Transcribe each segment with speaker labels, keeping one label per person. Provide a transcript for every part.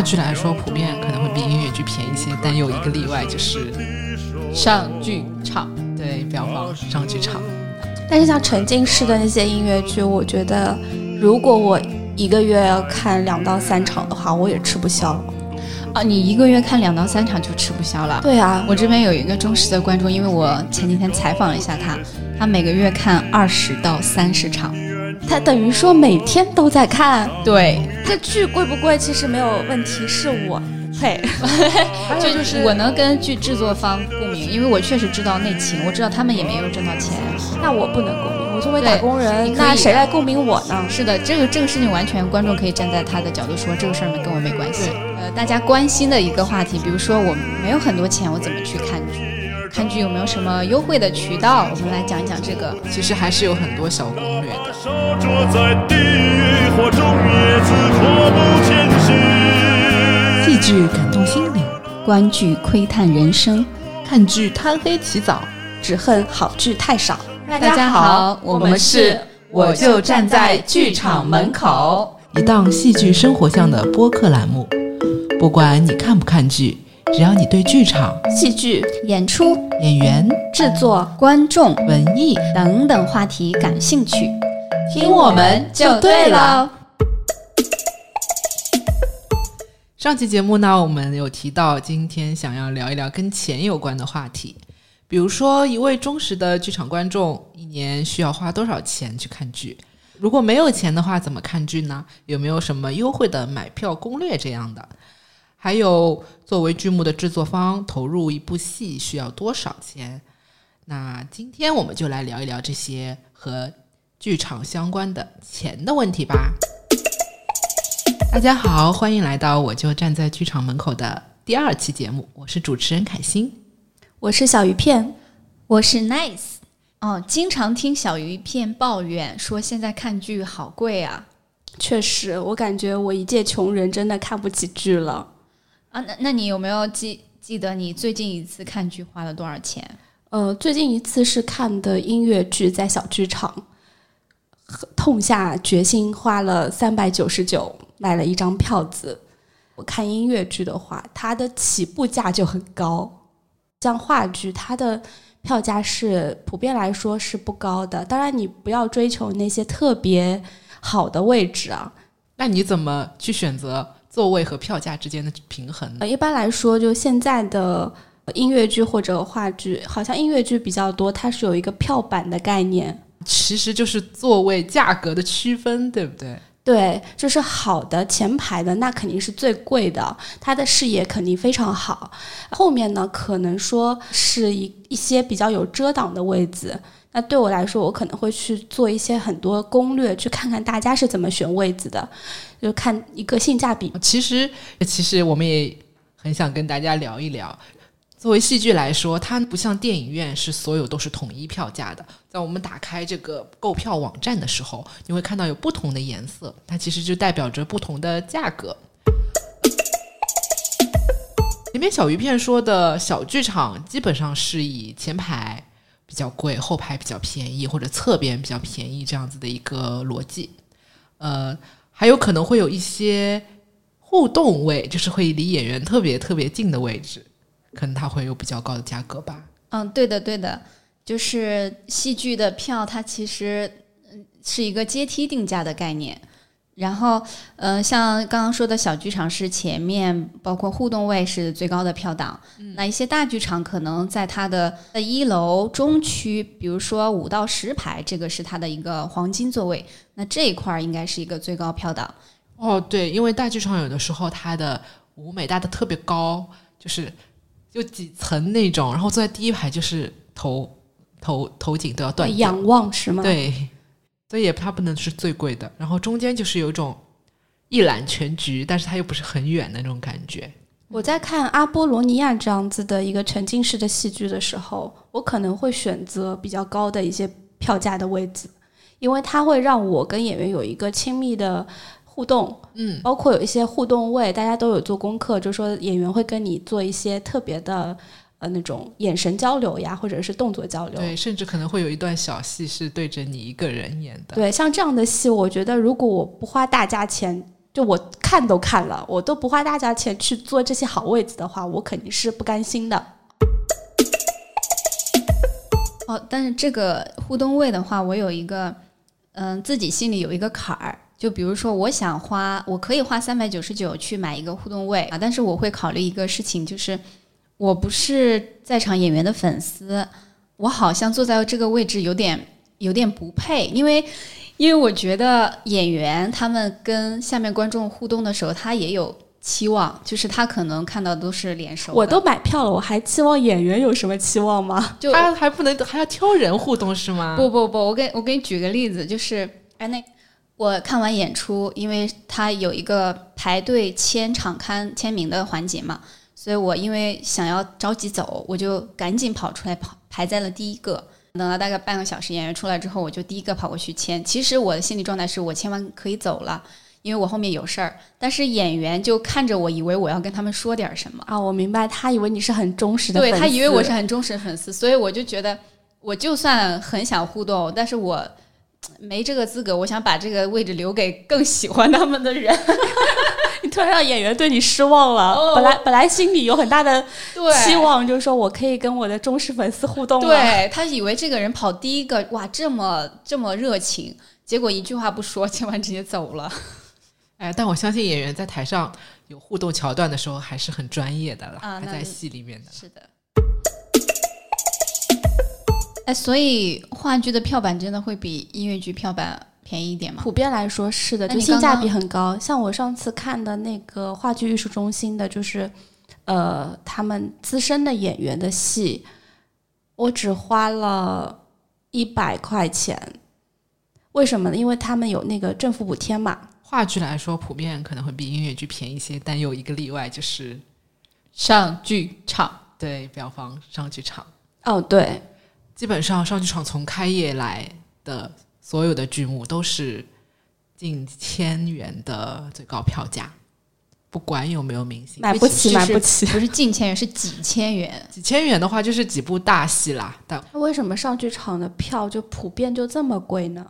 Speaker 1: 话剧来说，普遍可能会比音乐剧便宜一些，但有一个例外，就是
Speaker 2: 上剧场。
Speaker 1: 对，标放上剧场。
Speaker 3: 但是像沉浸式的那些音乐剧，我觉得如果我一个月要看两到三场的话，我也吃不消。
Speaker 2: 啊，你一个月看两到三场就吃不消了？
Speaker 3: 对啊，
Speaker 2: 我这边有一个忠实的观众，因为我前几天采访了一下他，他每个月看二十到三十场，
Speaker 3: 他等于说每天都在看。
Speaker 2: 对，
Speaker 3: 这剧贵不贵其实没有问题，是我配。
Speaker 2: 这就是我能跟剧制作方共鸣，因为我确实知道内情，我知道他们也没有挣到钱。
Speaker 3: 那我不能共鸣，我作为打工人，那谁来共鸣我呢？
Speaker 2: 是的，这个这个事情完全观众可以站在他的角度说，这个事儿跟我没关系。呃，大家关心的一个话题，比如说我没有很多钱，我怎么去看剧？看剧有没有什么优惠的渠道？我们来讲一讲这个。
Speaker 1: 其实还是有很多小攻略的。
Speaker 4: 烧灼在地狱火中，叶子阔步前行。
Speaker 1: 戏剧感动心灵，
Speaker 2: 观剧窥探人生。
Speaker 1: 看剧贪黑起早。
Speaker 3: 只恨好剧太少。大
Speaker 2: 大家好，我们是我就站在剧场门口。
Speaker 1: 一档戏剧生活向的播客栏目。不管你看不看剧，只要你对剧场、
Speaker 3: 戏剧
Speaker 2: 演出、
Speaker 1: 演员、
Speaker 3: 制作
Speaker 2: 观众
Speaker 1: 文艺
Speaker 2: 等等话题感兴趣，
Speaker 3: 听我们就对了。
Speaker 1: 上期节目呢，我们有提到今天想要聊一聊跟钱有关的话题，比如说一位忠实的剧场观众一年需要花多少钱去看剧？如果没有钱的话，怎么看剧呢？有没有什么优惠的买票攻略这样的？还有，作为剧目的制作方，投入一部戏需要多少钱？那今天我们就来聊一聊这些和剧场相关的钱的问题吧。大家好，欢迎来到我就站在剧场门口的第二期节目，我是主持人凯欣。
Speaker 3: 我是小鱼片，
Speaker 2: 我是 Nice。哦，经常听小鱼片抱怨说现在看剧好贵啊
Speaker 3: 确实，我感觉我一介穷人真的看不起剧了。
Speaker 2: 啊！那那你有没有记记得你最近一次看剧花了多少钱？
Speaker 3: 呃，最近一次是看的音乐剧，在小剧场，痛下决心花了三百九十九买了一张票子。我看音乐剧的话，它的起步价就很高，像话剧，它的票价是普遍来说是不高的。当然，你不要追求那些特别好的位置啊。
Speaker 1: 那你怎么去选择座位和票价之间的平衡？
Speaker 3: 呃，一般来说，就现在的音乐剧或者话剧，好像音乐剧比较多，它是有一个票版的概念。
Speaker 1: 其实就是座位价格的区分，对不对？
Speaker 3: 对，就是好的前排的那肯定是最贵的，它的视野肯定非常好。后面呢，可能说是一一些比较有遮挡的位置。那对我来说，我可能会去做一些很多攻略，去看看大家是怎么选位子的，就看一个性价比。
Speaker 1: 其实，其实我们也很想跟大家聊一聊。作为戏剧来说，它不像电影院是所有都是统一票价的。在我们打开这个购票网站的时候，你会看到有不同的颜色，它其实就代表着不同的价格。前面小鱼片说的小剧场基本上是以前排比较贵，后排比较便宜，或者侧边比较便宜这样子的一个逻辑。呃，还有可能会有一些互动位，就是会离演员特别特别近的位置，可能它会有比较高的价格吧。
Speaker 2: 嗯，对的，对的，就是戏剧的票，它其实是一个阶梯定价的概念。然后，呃，像刚刚说的小剧场是前面包括互动位是最高的票档，那一些大剧场可能在它的的一楼中区，比如说五到十排，这个是它的一个黄金座位，那这一块儿应该是一个最高票档。
Speaker 1: 哦，对，因为大剧场有的时候它的舞美搭的特别高，就是就几层那种，然后坐在第一排就是头头头颈都要断掉。
Speaker 3: 仰望是吗？，
Speaker 1: 对，所以也它不能是最贵的。然后中间就是有一种一览全局，但是它又不是很远的那种感觉。
Speaker 3: 我在看阿波罗尼亚这样子的一个沉浸式的戏剧的时候，我可能会选择比较高的一些票价的位置，因为它会让我跟演员有一个亲密的互动，
Speaker 1: 嗯，
Speaker 3: 包括有一些互动位，大家都有做功课，就说演员会跟你做一些特别的呃那种眼神交流呀，或者是动作交流。
Speaker 1: 对，甚至可能会有一段小戏是对着你一个人演的。
Speaker 3: 对，像这样的戏，我觉得如果我不花大价钱，就我看都看了，我都不花大价钱去坐这些好位子的话，我肯定是不甘心的。
Speaker 2: 哦，但是这个互动位的话，我有一个，嗯，自己心里有一个坎儿。就比如说，我想花，我可以花三百九十九去买一个互动位啊，但是我会考虑一个事情，就是我不是在场演员的粉丝，我好像坐在这个位置有点有点不配，因为因为我觉得演员他们跟下面观众互动的时候，他也有期望，就是他可能看到都是脸熟，
Speaker 3: 我都买票了，我还期望演员有什么期望吗？
Speaker 2: 就
Speaker 1: 他还不能还要挑人互动是吗？
Speaker 2: 不不不，我给我给你举个例子，就是哎那我看完演出，因为他有一个排队签场刊签名的环节嘛，所以我因为想要着急走，我就赶紧跑出来跑排在了第一个。等了大概半个小时，演员出来之后，我就第一个跑过去签。其实我的心理状态是我签完可以走了，因为我后面有事儿。但是演员就看着我，以为我要跟他们说点什么。
Speaker 3: 啊，我明白，他以为你是很忠实的粉丝，
Speaker 2: 对他以为我是很忠实的粉丝，所以我就觉得，我就算很想互动，但是我没这个资格。我想把这个位置留给更喜欢他们的人。
Speaker 3: 你突然让演员对你失望了。
Speaker 2: 哦
Speaker 3: 本来本来心里有很大的
Speaker 2: 对，
Speaker 3: 期望，就是说我可以跟我的忠实粉丝互动了。
Speaker 2: 对他以为这个人跑第一个，哇，这么这么热情，结果一句话不说，签完直接走了。
Speaker 1: 哎，但我相信演员在台上有互动桥段的时候还是很专业的了，
Speaker 2: 啊
Speaker 1: 还在戏里面的。
Speaker 2: 是的。哎，所以话剧的票版真的会比音乐剧票版便宜一点吗？
Speaker 3: 普遍来说是的，
Speaker 2: 那
Speaker 3: 就性价比很高。像我上次看的那个话剧艺术中心的，就是呃他们资深的演员的戏，我只花了一百块钱。为什么呢？因为他们有那个政府补贴嘛。
Speaker 1: 话剧来说，普遍可能会比音乐剧便宜一些，但有一个例外，就是
Speaker 2: 上剧场，
Speaker 1: 对表房上剧场。
Speaker 3: 哦，对，
Speaker 1: 基本上上剧场从开业来的所有的剧目都是近千元的最高票价，不管有没有明星。
Speaker 3: 买不起，买不起。
Speaker 2: 不是近千元，是几千元。
Speaker 1: 几千元的话，就是几部大戏啦。但
Speaker 3: 那为什么上剧场的票就普遍就这么贵呢？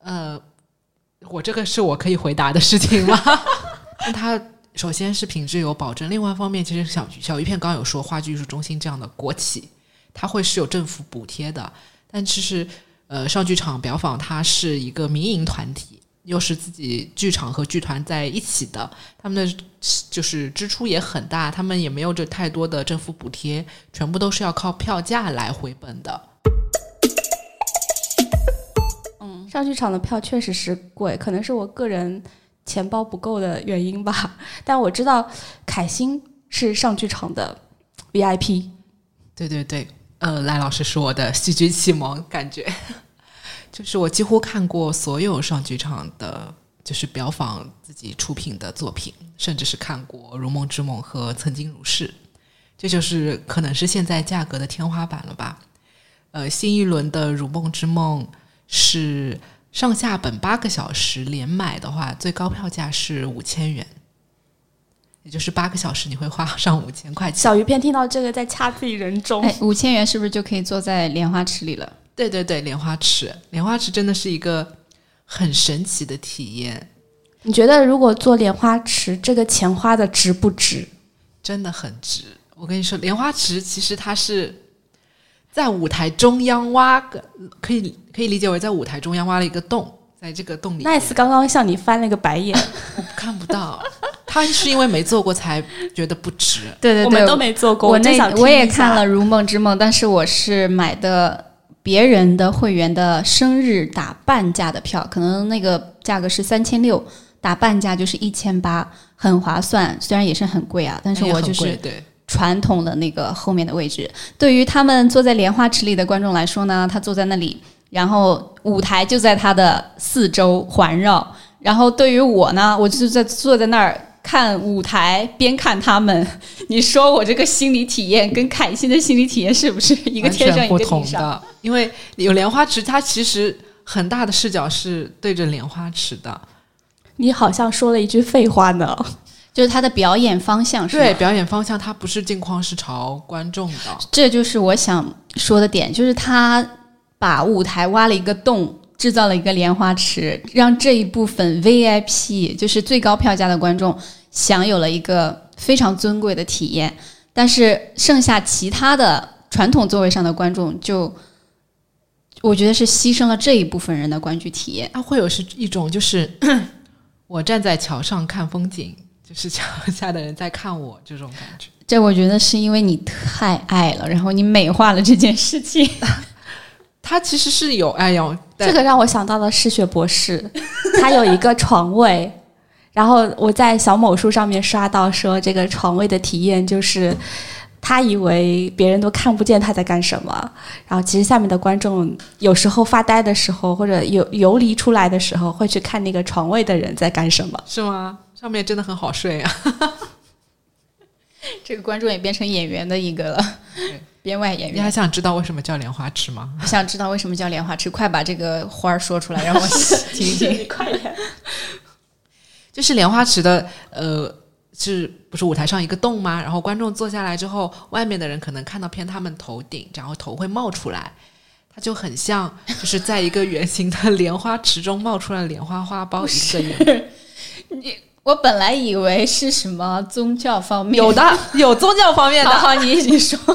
Speaker 1: 呃，我这个是我可以回答的事情吗？那它首先是品质有保证，另外一方面，其实小小鱼片刚刚有说，话剧艺术中心这样的国企，它会是有政府补贴的，但其实呃，上剧场表坊它是一个民营团体。又是自己剧场和剧团在一起的，他们的就是支出也很大，他们也没有这太多的政府补贴，全部都是要靠票价来回本的。
Speaker 3: 嗯上剧场的票确实是贵，可能是我个人钱包不够的原因吧。但我知道凯欣是上剧场的 VIP，
Speaker 1: 对对对，呃，赖老师是我的戏剧启蒙，感觉。就是我几乎看过所有上剧场的，就是表坊自己出品的作品，甚至是看过《如梦之梦》和《曾经如是》，这就是可能是现在价格的天花板了吧。呃，新一轮的《如梦之梦》是上下本八个小时，连买的话最高票价是五千元，也就是八个小时你会花 上五千块钱。
Speaker 3: 小鱼片听到这个在掐自己人中。
Speaker 2: 哎，五千元是不是就可以坐在莲花池里了？
Speaker 1: 对对对，莲花池，莲花池真的是一个很神奇的体验，
Speaker 3: 你觉得如果做莲花池，这个钱花的值不值？
Speaker 1: 真的很值。我跟你说，莲花池其实它是在舞台中央挖个，可以可以理解为在舞台中央挖了一个洞，在这个洞里面
Speaker 3: Nice 刚刚向你翻了个白眼，
Speaker 1: 我看不到，他是因为没做过才觉得不值。
Speaker 2: 对对
Speaker 3: 我们都没做过。
Speaker 2: 我那我也看了《如梦之梦》，但是我是买的别人的会员的生日打半价的票，可能那个价格是三千六，打半价就是一千八，很划算。虽然也是很贵啊，但是我就是
Speaker 1: 对，
Speaker 2: 传统的那个后面的位置。对于他们坐在莲花池里的观众来说呢，他坐在那里，然后舞台就在他的四周环绕。然后对于我呢，我就是在坐在那儿看舞台，边看他们。你说我这个心理体验跟凯欣的心理体验是不是一个天上一个地上？
Speaker 1: 的，因为有莲花池，它其实很大的视角是对着莲花池的。
Speaker 3: 你好像说了一句废话呢。
Speaker 2: 就是他的表演方向是
Speaker 1: 对，表演方向它不是镜框，是朝观众的。
Speaker 2: 这就是我想说的点，就是他把舞台挖了一个洞，制造了一个莲花池，让这一部分 VIP，就是最高票价的观众，享有了一个非常尊贵的体验。但是剩下其他的传统座位上的观众就，我觉得是牺牲了这一部分人的观剧体验。
Speaker 1: 它会有是一种就是 我站在桥上看风景，就是桥下的人在看我这种感觉。
Speaker 2: 这我觉得是因为你太爱了，然后你美化了这件事情。
Speaker 1: 它其实是有哎呦，
Speaker 3: 这个让我想到了嗜血博士，他有一个床位，然后我在小某书上面刷到说，这个床位的体验就是，他以为别人都看不见他在干什么，然后其实下面的观众有时候发呆的时候，或者游游离出来的时候，会去看那个床位的人在干什么。
Speaker 1: 是吗？上面真的很好睡啊。
Speaker 2: 这个观众也变成演员的一个了，编外演员
Speaker 1: 你还。想知道为什么叫莲花池吗？
Speaker 2: 我 想知道为什么叫莲花池，快把这个花儿说出来，让我听一听。
Speaker 3: 快点！
Speaker 1: 就是莲花池的呃，是不是舞台上一个洞吗？然后观众坐下来之后，外面的人可能看到偏他们头顶，然后头会冒出来，它就很像就是在一个圆形的莲花池中冒出来莲花花苞一个圆。
Speaker 2: 我本来以为是什么宗教方面，
Speaker 1: 有的 有宗教方面的，
Speaker 2: 好好，你你说。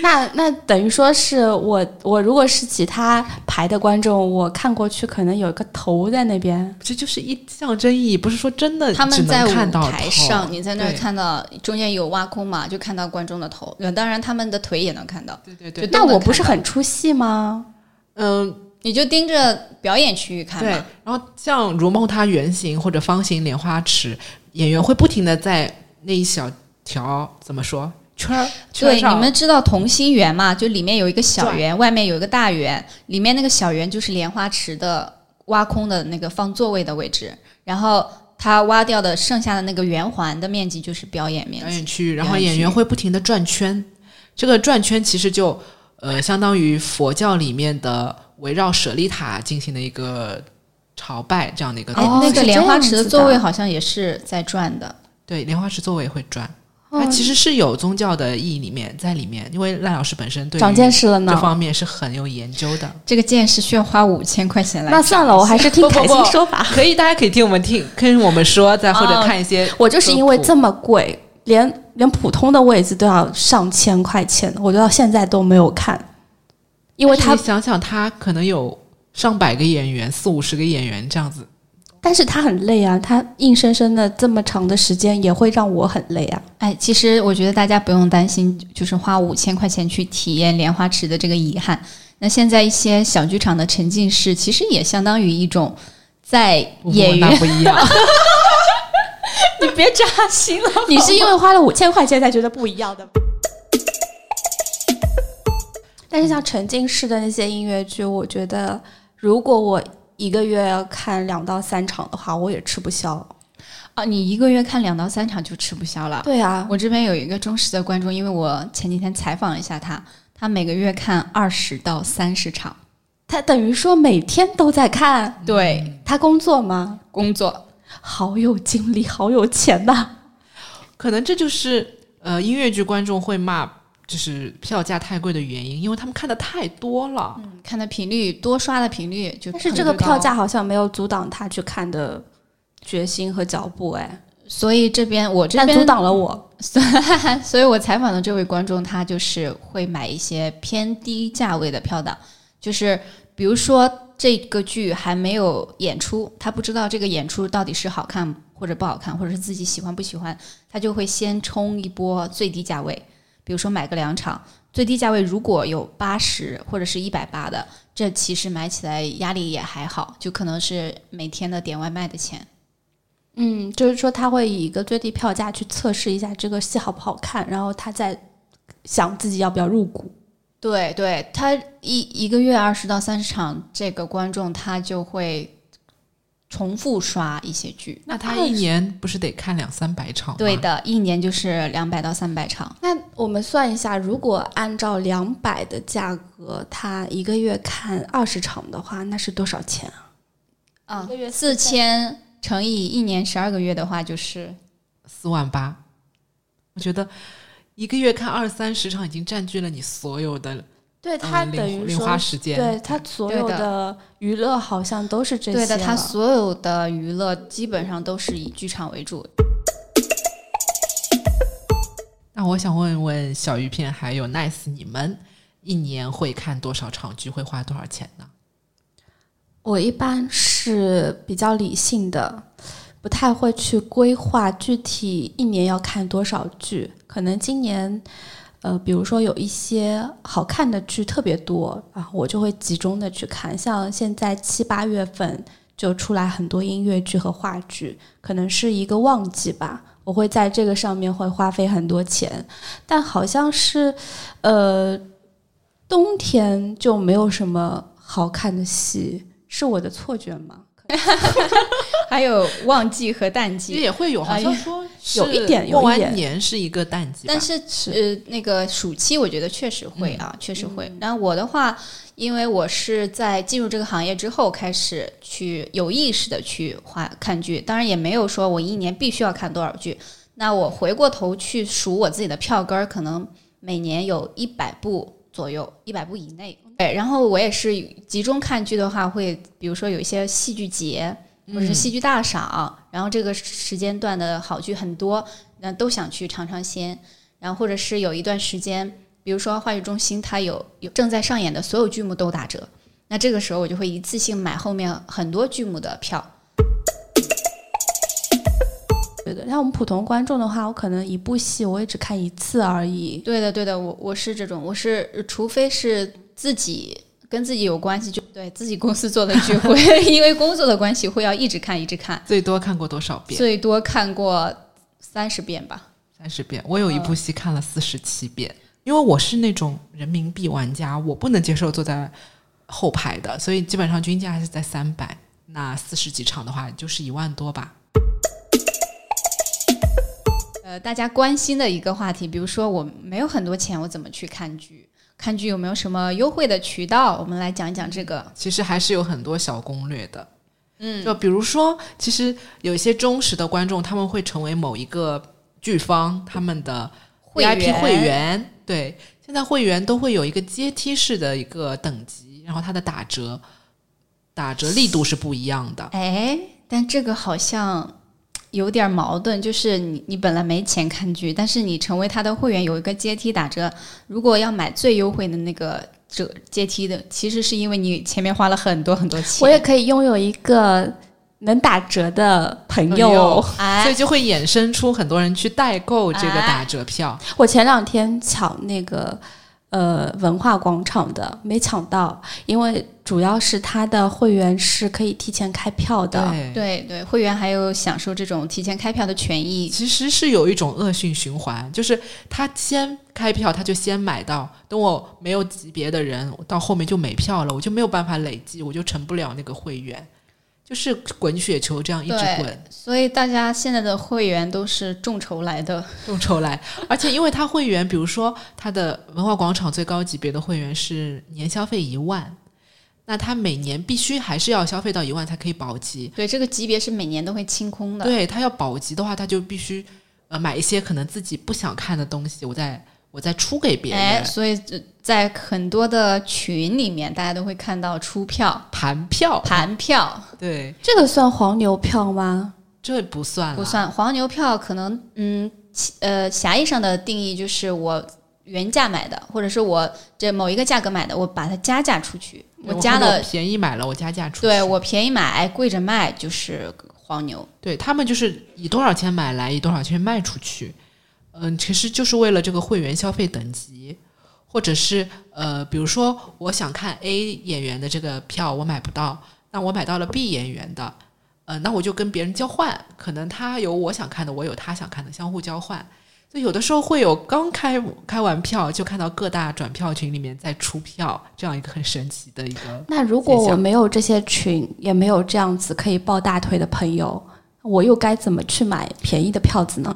Speaker 3: 那那等于说是我我如果是其他排的观众，我看过去可能有一个头在那边。
Speaker 1: 这就是一象征意义，不是说真的
Speaker 2: 他们在舞台上，你在那儿看到中间有挖空嘛，就看到观众的头。呃当然，他们的腿也能看到。
Speaker 1: 对对对，
Speaker 2: 就都能
Speaker 3: 那我不是很出戏吗？
Speaker 1: 嗯，
Speaker 2: 你就盯着表演区域看
Speaker 1: 对。。然后像如梦它圆形或者方形莲花池，演员会不停的在那一小条怎么说圈儿圈
Speaker 2: 对，你们知道同心圆嘛？就里面有一个小圆，外面有一个大圆，里面那个小圆就是莲花池的挖空的那个放座位的位置，然后它挖掉的剩下的那个圆环的面积就是表演面积。
Speaker 1: 表演区域，然后
Speaker 2: 演
Speaker 1: 演员会不停的转圈，这个转圈其实就呃相当于佛教里面的围绕舍利塔进行的一个朝拜这样的一个
Speaker 2: 哎
Speaker 1: 动作。
Speaker 2: 那个莲花池
Speaker 3: 的
Speaker 2: 座位好像也是在转的。
Speaker 1: 对，莲花池座位会转。
Speaker 2: 哦
Speaker 1: 它其实是有宗教的意义里面在里面，因为赖老师本身对
Speaker 3: 长见识了呢
Speaker 1: 这。方面是很有研究的。
Speaker 2: 这个见识需要花五千块钱来。
Speaker 3: 那算了，我还是听 凯欣说吧。
Speaker 1: 可以，大家可以听我们听，跟我们说，再或者
Speaker 2: 哦
Speaker 1: 看一些。
Speaker 3: 我就是因为这么贵，连连普通的位置都要上千块钱，我到现在都没有看，因为他
Speaker 1: 你，想想，他可能有上百个演员，四五十个演员这样子。
Speaker 3: 但是他很累啊，他硬生生的这么长的时间也会让我很累啊。
Speaker 2: 哎，其实我觉得大家不用担心，就是花五千块钱去体验莲花池的这个遗憾。那现在一些小剧场的沉浸式，其实也相当于一种在演
Speaker 1: 那
Speaker 2: 员，
Speaker 1: 不一样。
Speaker 2: 你别扎心了。
Speaker 3: 你是因为花了五千块钱才觉得不一样的吗？但是像沉浸式的那些音乐剧，我觉得如果我一个月要看两到三场的话，我也吃不消。
Speaker 2: 啊，你一个月看两到三场就吃不消了。
Speaker 3: 对啊，
Speaker 2: 我这边有一个忠实的观众，因为我前几天采访了一下他，他每个月看二十到三十场。
Speaker 3: 他等于说每天都在看。
Speaker 2: 对，
Speaker 3: 他工作吗？
Speaker 2: 工作
Speaker 3: 好有精力，好有钱呐、
Speaker 1: 可能这就是呃音乐剧观众会骂，就是票价太贵的原因，因为他们看的太多了。
Speaker 2: 看的频率多刷的频率就
Speaker 3: 但是这个票价好像没有阻挡他去看的决心和脚步，哎，
Speaker 2: 所以这边我这
Speaker 3: 边阻，挡了我。
Speaker 2: 所以我采访的这位观众，他就是会买一些偏低价位的票的，就是比如说这个剧还没有演出，他不知道这个演出到底是好看或者不好看，或者是自己喜欢不喜欢，他就会先冲一波最低价位，比如说买个两场，最低价位如果有八十或者是一百八的，这其实买起来压力也还好，就可能是每天的点外卖的钱。
Speaker 3: 嗯，就是说他会以一个最低票价去测试一下这个戏好不好看，然后他再想自己要不要入股。
Speaker 2: 对对，他一一个月二十到三十场，这个观众他就会重复刷一些剧。
Speaker 1: 那他一年不是得看两三百场吗？
Speaker 2: 对的，一年就是两百到三百场。
Speaker 3: 那我们算一下，如果按照两百的价格，他一个月看二十场的话，那是多少钱啊？
Speaker 2: 啊四千乘以一年十二个月的话，就是
Speaker 1: 四万八。我觉得一个月看二三十场已经占据了你所有的
Speaker 3: 对它
Speaker 1: 呃零
Speaker 3: 等于
Speaker 1: 零
Speaker 3: 说
Speaker 1: 花时间。
Speaker 3: 对他所有
Speaker 2: 的
Speaker 3: 的娱乐好像都是这些
Speaker 2: 对的，
Speaker 3: 他
Speaker 2: 所有的娱乐基本上都是以剧场为主。
Speaker 1: 那我想问问小鱼片还有 Nice，你们一年会看多少场剧？会花多少钱呢？
Speaker 3: 我一般是比较理性的，不太会去规划具体一年要看多少剧。可能今年，呃，比如说有一些好看的剧特别多啊，我就会集中的去看。像现在七八月份就出来很多音乐剧和话剧，可能是一个旺季吧。我会在这个上面会花费很多钱，但好像是，呃，冬天就没有什么好看的戏，是我的错觉吗？
Speaker 2: 还有旺季和淡季，
Speaker 1: 也会有，好像说
Speaker 3: 有一点有
Speaker 1: 过完
Speaker 3: 一点
Speaker 1: 年是一个淡季，
Speaker 2: 但是呃，那个暑期我觉得确实会啊，确实会。然后我的话，因为我是在进入这个行业之后开始去有意识的去花看剧，当然也没有说我一年必须要看多少剧。那我回过头去数我自己的票根儿，可能每年有一百部左右，一百部以内。对，然后我也是集中看剧的话，会比如说有一些戏剧节或者是戏剧大赏，然后这个时间段的好剧很多，那都想去尝尝鲜。然后或者是有一段时间，比如说话剧中心它有有正在上演的所有剧目都打折，那这个时候我就会一次性买后面很多剧目的票。
Speaker 3: 对的，像我们普通观众的话，我可能一部戏我也只看一次而已。
Speaker 2: 对的，对的，我我是这种，我是除非是自己跟自己有关系，就对自己公司做的聚会，因为工作的关系会要一直看，一直看，
Speaker 1: 最多看过多少遍？
Speaker 2: 最多看过三十遍吧。
Speaker 1: 三十遍。我有一
Speaker 2: 嗯
Speaker 1: 部戏看了四十七遍，因为我是那种人民币玩家，我不能接受坐在后排的，所以基本上均价还是在三百。那四十几场的话，就是一万多吧。
Speaker 2: 呃，大家关心的一个话题，比如说我没有很多钱，我怎么去看剧？看剧有没有什么优惠的渠道？我们来讲一讲这个。
Speaker 1: 其实还是有很多小攻略的。嗯，就比如说，其实有一些忠实的观众，他们会成为某一个剧方他们的
Speaker 2: 会
Speaker 1: VIP
Speaker 2: 员
Speaker 1: 会员。对，现在会员都会有一个阶梯式的一个等级，然后它的打折打折力度是不一样的。
Speaker 2: 哎，但这个好像有点矛盾，就是你你本来没钱看剧，但是你成为他的会员有一个阶梯打折，如果要买最优惠的那个折阶梯的，其实是因为你前面花了很多很多钱。
Speaker 3: 我也可以拥有一个能打折的朋友。
Speaker 2: 哎
Speaker 1: 所以就会衍生出很多人去代购这个
Speaker 2: 哎
Speaker 1: 打折票。
Speaker 3: 我前两天抢那个呃文化广场的，没抢到，因为主要是它的会员是可以提前开票的。
Speaker 1: 对，
Speaker 2: 对对，会员还有享受这种提前开票的权益。
Speaker 1: 其实是有一种恶性循环，就是他先开票，他就先买到，等我没有级别的人到后面就没票了，我就没有办法累计，我就成不了那个会员，就是滚雪球这样一直滚，
Speaker 2: 所以大家现在的会员都是众筹来的。
Speaker 1: 众筹来。而且因为他会员，比如说他的文化广场最高级别的会员是年消费一万。那他每年必须还是要消费到一万才可以保级，
Speaker 2: 对，这个级别是每年都会清空的。
Speaker 1: 对他要保级的话，他就必须呃买一些可能自己不想看的东西，我再我再出给别人。
Speaker 2: 哎，所以在很多的群里面，大家都会看到出票、
Speaker 1: 盘票，
Speaker 2: 盘票，
Speaker 1: 对，
Speaker 3: 这个算黄牛票吗？
Speaker 1: 这不算，
Speaker 2: 不算黄牛票。可能嗯，呃，狭义上的定义就是我原价买的，或者是我这某一个价格买的，我把它加价出去，
Speaker 1: 我
Speaker 2: 加了，
Speaker 1: 便宜买了，我加价出去。
Speaker 2: 对我便宜买，哎，贵着卖，就是黄牛。
Speaker 1: 对他们就是以多少钱买来，以多少钱卖出去。嗯，其实就是为了这个会员消费等级，或者是呃，比如说我想看 A 演员的这个票，我买不到，那我买到了 B 演员的，呃，那我就跟别人交换，可能他有我想看的，我有他想看的，相互交换。所以有的时候会有刚开开完票就看到各大转票群里面在出票，这样一个很神奇的一个。
Speaker 3: 那如果我没有这些群，也没有这样子可以抱大腿的朋友，我又该怎么去买便宜的票子呢？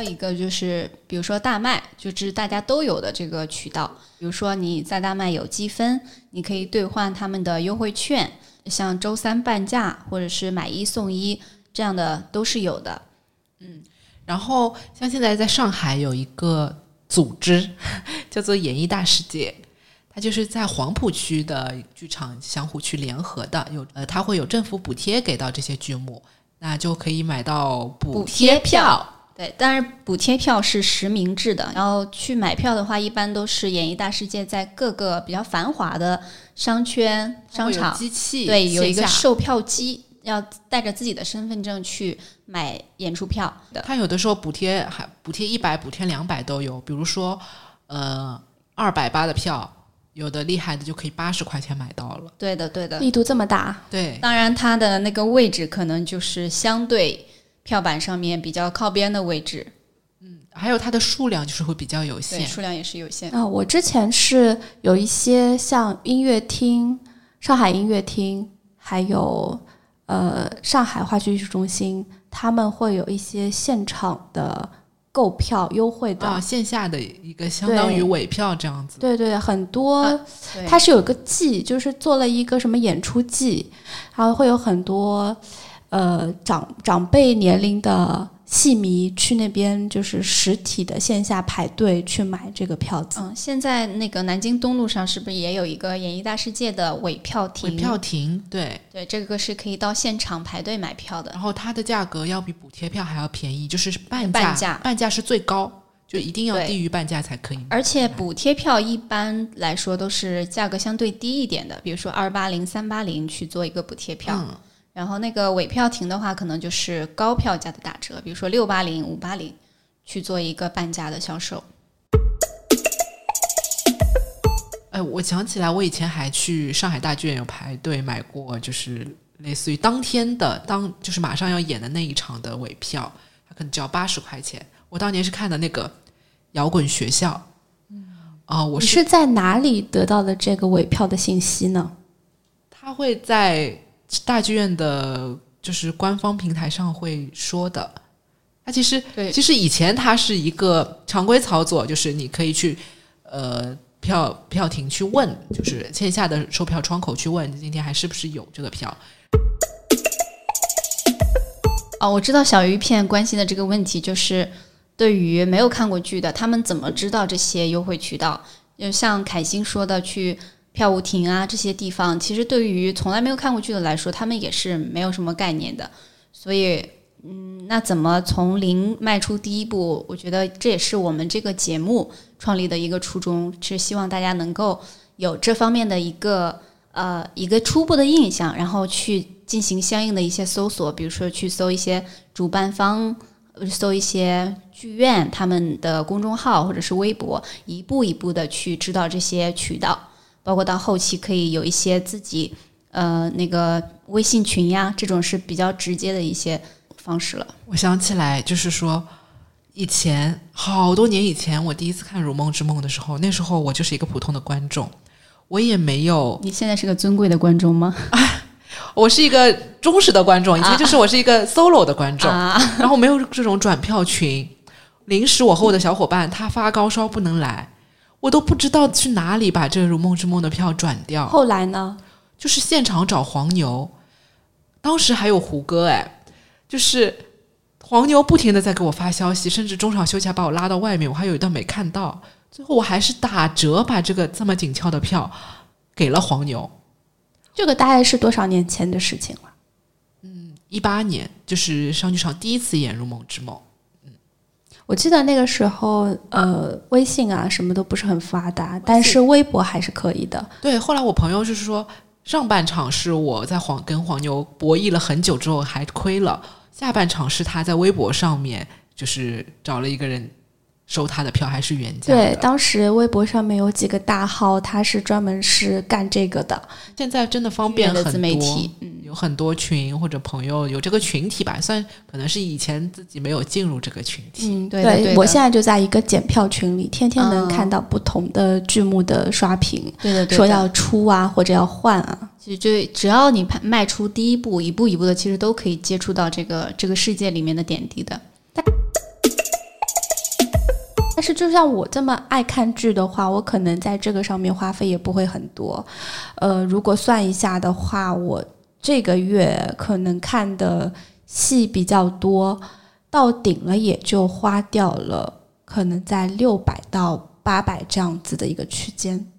Speaker 2: 还有一个就是，比如说大麦，就是大家都有的这个渠道。比如说你在大麦有积分，你可以兑换他们的优惠券，像周三半价或者是买一送一这样的都是有的。
Speaker 1: 嗯然后像现在在上海有一个组织叫做演艺大世界，它就是在黄浦区的剧场相互去联合的，有呃，它会有政府补贴给到这些剧目，那就可以买到补贴
Speaker 2: 票对，但是补贴票是实名制的，然后去买票的话，一般都是演艺大世界在各个比较繁华的商圈、商场，
Speaker 1: 机器
Speaker 2: 对，有一个售票机，要带着自己的身份证去买演出票的。
Speaker 1: 它有的时候补贴还补贴一百、补贴两百都有，比如说呃二百八的票，有的厉害的就可以八十块钱买到了。
Speaker 2: 对的，对的。
Speaker 3: 力度这么大，
Speaker 1: 对，
Speaker 2: 当然，它的那个位置可能就是相对票板上面比较靠边的位置，嗯
Speaker 1: 还有它的数量就是会比较有，限。
Speaker 2: 数量也是有限。
Speaker 3: 啊、我之前是有一些像音乐厅、上海音乐厅，还有呃上海话剧艺术中心，他们会有一些现场的购票优惠的。
Speaker 1: 啊，线下的一个相当于尾票这样子。
Speaker 3: 对对，很多、
Speaker 2: 啊
Speaker 3: 它是有个季，就是做了一个什么演出季，然后会有很多呃长长辈年龄的戏迷去那边，就是实体的线下排队去买这个票子。
Speaker 2: 嗯，现在那个南京东路上是不是也有一个演艺大世界的尾票亭？
Speaker 1: 尾票亭对，
Speaker 2: 对，这个是可以到现场排队买票的
Speaker 1: 然。后它的价格要比补贴票还要便宜，就是半价
Speaker 2: 半
Speaker 1: 价，
Speaker 2: 价
Speaker 1: 是最高，就一定要低于半价才可以。
Speaker 2: 而且补贴票一般来说都是价格相对低一点的，比如说二八零、三八零去做一个补贴票。
Speaker 1: 嗯，
Speaker 2: 然后那个尾票亭的话，可能就是高票价的打折，比如说六八零、五八零，去做一个半价的销售。
Speaker 1: 哎，我想起来，我以前还去上海大剧院有排队买过，就是类似于当天的当就是马上要演的那一场的尾票，它可能只要八十块钱。我当年是看的那个摇滚学校，啊、我是
Speaker 3: 是在哪里得到的这个尾票的信息呢？
Speaker 1: 他会在大剧院的，就是官方平台上会说的。它其实
Speaker 2: 对
Speaker 1: 其实以前它是一个常规操作，就是你可以去呃票票亭去问，就是线下的售票窗口去问，今天还是不是有这个票。
Speaker 2: 哦，我知道小鱼片关心的这个问题就是，对于没有看过剧的，他们怎么知道这些优惠渠道？就像凯欣说的，去票务亭啊这些地方，其实对于从来没有看过剧的来说，他们也是没有什么概念的。所以，嗯，那怎么从零迈出第一步？我觉得这也是我们这个节目创立的一个初衷，是希望大家能够有这方面的一个呃一个初步的印象，然后去进行相应的一些搜索，比如说去搜一些主办方，搜一些剧院他们的公众号或者是微博，一步一步的去知道这些渠道，包括到后期可以有一些自己呃那个微信群呀，这种是比较直接的一些方式了。
Speaker 1: 我想起来，就是说，以前好多年以前，我第一次看《如梦之梦》的时候，那时候我就是一个普通的观众，我也没有，
Speaker 2: 你现在是个尊贵的观众吗？
Speaker 1: 我是一个忠实的观众，以前就是我是一个 solo 的观众，
Speaker 2: 啊，
Speaker 1: 然后没有这种转票群。临时我和我的小伙伴他发高烧不能来，我都不知道去哪里把这个《如梦之梦》的票转掉，
Speaker 3: 后来呢？
Speaker 1: 就是现场找黄牛，当时还有胡歌哎，就是黄牛不停的在给我发消息，甚至中场休息还把我拉到外面，我还有一段没看到，最后我还是打折把这个这么紧俏的票给了黄牛。
Speaker 3: 这个大概是多少年前的事情了？
Speaker 1: 嗯一八年就是上剧场第一次演《如梦之梦》，
Speaker 3: 我记得那个时候，呃，微信啊什么都不是很发达，但是微博还是可以的。
Speaker 1: 对，后来我朋友就是说，上半场是我在黄跟黄牛博弈了很久之后还亏了，下半场是他在微博上面就是找了一个人收他的票，还是原价。
Speaker 3: 对，当时微博上面有几个大号，他是专门是干这个的。
Speaker 1: 现在真的方便很多，
Speaker 2: 自媒体，嗯，
Speaker 1: 有很多群或者朋友有这个群体吧，算可能是以前自己没有进入这个群体。
Speaker 3: 嗯，
Speaker 2: 对的对的
Speaker 3: 我现在就在一个检票群里，天天能
Speaker 2: 嗯
Speaker 3: 看到不同的剧目的刷屏，
Speaker 2: 对的，对的。
Speaker 3: 说要出啊或者要换啊。
Speaker 2: 其实就只要你迈出第一步，一步一步的，其实都可以接触到这个这个世界里面的点滴的。
Speaker 3: 但是就像我这么爱看剧的话，我可能在这个上面花费也不会很多。呃，如果算一下的话，我这个月可能看的戏比较多，到顶了也就花掉了，可能在六百到八百这样子的一个区间。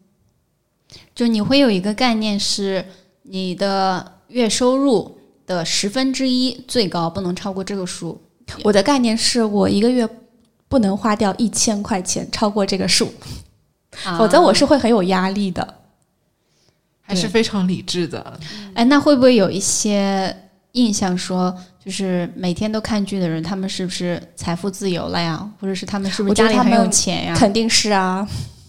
Speaker 2: 就你会有一个概念是你的月收入的十分之一，最高不能超过这个数。
Speaker 3: 我的概念是我一个月不能花掉一千块钱超过这个数，否则我是会很有压力的。
Speaker 1: 还是非常理智的。
Speaker 2: 哎，那会不会有一些印象说，就是每天都看剧的人，他们是不是财富自由了呀？或者是他们是不是
Speaker 3: 觉得他
Speaker 2: 家里很有钱呀？
Speaker 3: 肯定是啊，